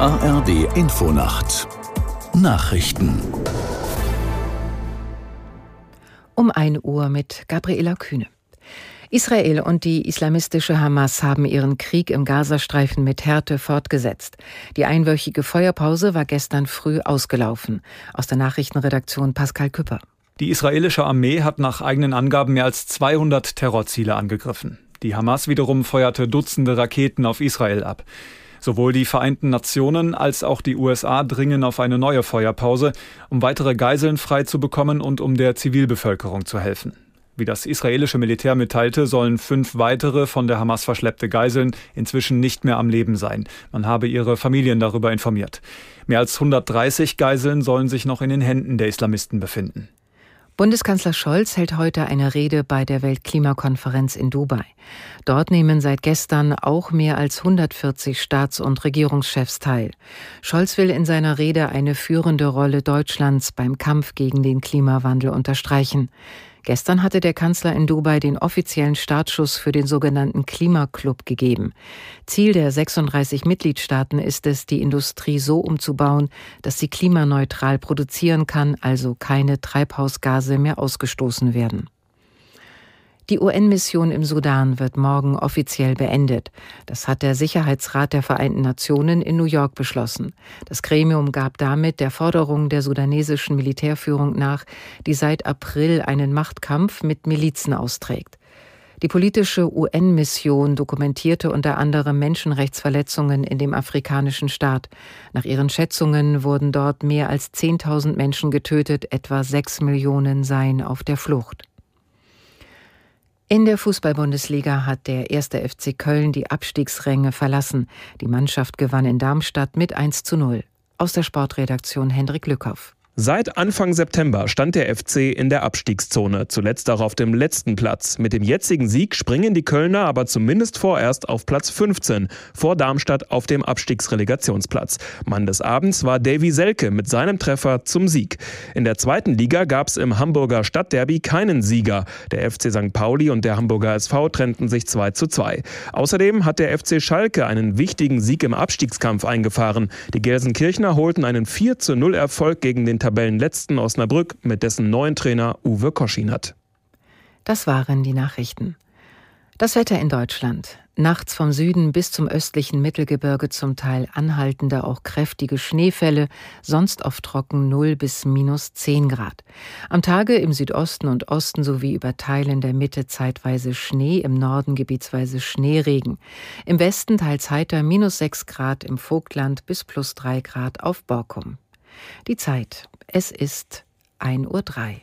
ARD Infonacht Nachrichten um 1 Uhr mit Gabriela Kühne. Israel und die islamistische Hamas haben ihren Krieg im Gazastreifen mit Härte fortgesetzt. Die einwöchige Feuerpause war gestern früh ausgelaufen. Aus der Nachrichtenredaktion Pascal Küpper. Die israelische Armee hat nach eigenen Angaben mehr als 200 Terrorziele angegriffen. Die Hamas wiederum feuerte Dutzende Raketen auf Israel ab. Sowohl die Vereinten Nationen als auch die USA dringen auf eine neue Feuerpause, um weitere Geiseln frei zu bekommen und um der Zivilbevölkerung zu helfen. Wie das israelische Militär mitteilte, sollen fünf weitere von der Hamas verschleppte Geiseln inzwischen nicht mehr am Leben sein. Man habe ihre Familien darüber informiert. Mehr als 130 Geiseln sollen sich noch in den Händen der Islamisten befinden. Bundeskanzler Scholz hält heute eine Rede bei der Weltklimakonferenz in Dubai. Dort nehmen seit gestern auch mehr als 140 Staats- und Regierungschefs teil. Scholz will in seiner Rede eine führende Rolle Deutschlands beim Kampf gegen den Klimawandel unterstreichen. Gestern hatte der Kanzler in Dubai den offiziellen Startschuss für den sogenannten Klimaclub gegeben. Ziel der 36 Mitgliedstaaten ist es, die Industrie so umzubauen, dass sie klimaneutral produzieren kann, also keine Treibhausgase mehr ausgestoßen werden. Die UN-Mission im Sudan wird morgen offiziell beendet. Das hat der Sicherheitsrat der Vereinten Nationen in New York beschlossen. Das Gremium gab damit der Forderung der sudanesischen Militärführung nach, die seit April einen Machtkampf mit Milizen austrägt. Die politische UN-Mission dokumentierte unter anderem Menschenrechtsverletzungen in dem afrikanischen Staat. Nach ihren Schätzungen wurden dort mehr als 10.000 Menschen getötet, etwa 6 Millionen seien auf der Flucht. In der Fußball-Bundesliga hat der erste FC Köln die Abstiegsränge verlassen. Die Mannschaft gewann in Darmstadt mit 1 zu 0. Aus der Sportredaktion Hendrik Lückhoff. Seit Anfang September stand der FC in der Abstiegszone, zuletzt auch auf dem letzten Platz. Mit dem jetzigen Sieg springen die Kölner aber zumindest vorerst auf Platz 15, vor Darmstadt auf dem Abstiegsrelegationsplatz. Mann des Abends war Davy Selke mit seinem Treffer zum Sieg. In der zweiten Liga gab es im Hamburger Stadtderby keinen Sieger. Der FC St. Pauli und der Hamburger SV trennten sich 2 zu 2. Außerdem hat der FC Schalke einen wichtigen Sieg im Abstiegskampf eingefahren. Die Gelsenkirchner holten einen 4 zu 0 Erfolg gegen den Tabellenletzten Osnabrück mit dessen neuen Trainer Uwe Koschinat. Das waren die Nachrichten. Das Wetter in Deutschland. Nachts vom Süden bis zum östlichen Mittelgebirge zum Teil anhaltende, auch kräftige Schneefälle, sonst oft trocken 0 bis minus 10 Grad. Am Tage im Südosten und Osten sowie über Teilen der Mitte zeitweise Schnee, im Norden gebietsweise Schneeregen. Im Westen teils heiter minus 6 Grad im Vogtland bis plus 3 Grad auf Borkum. Die Zeit es ist 1.03 Uhr.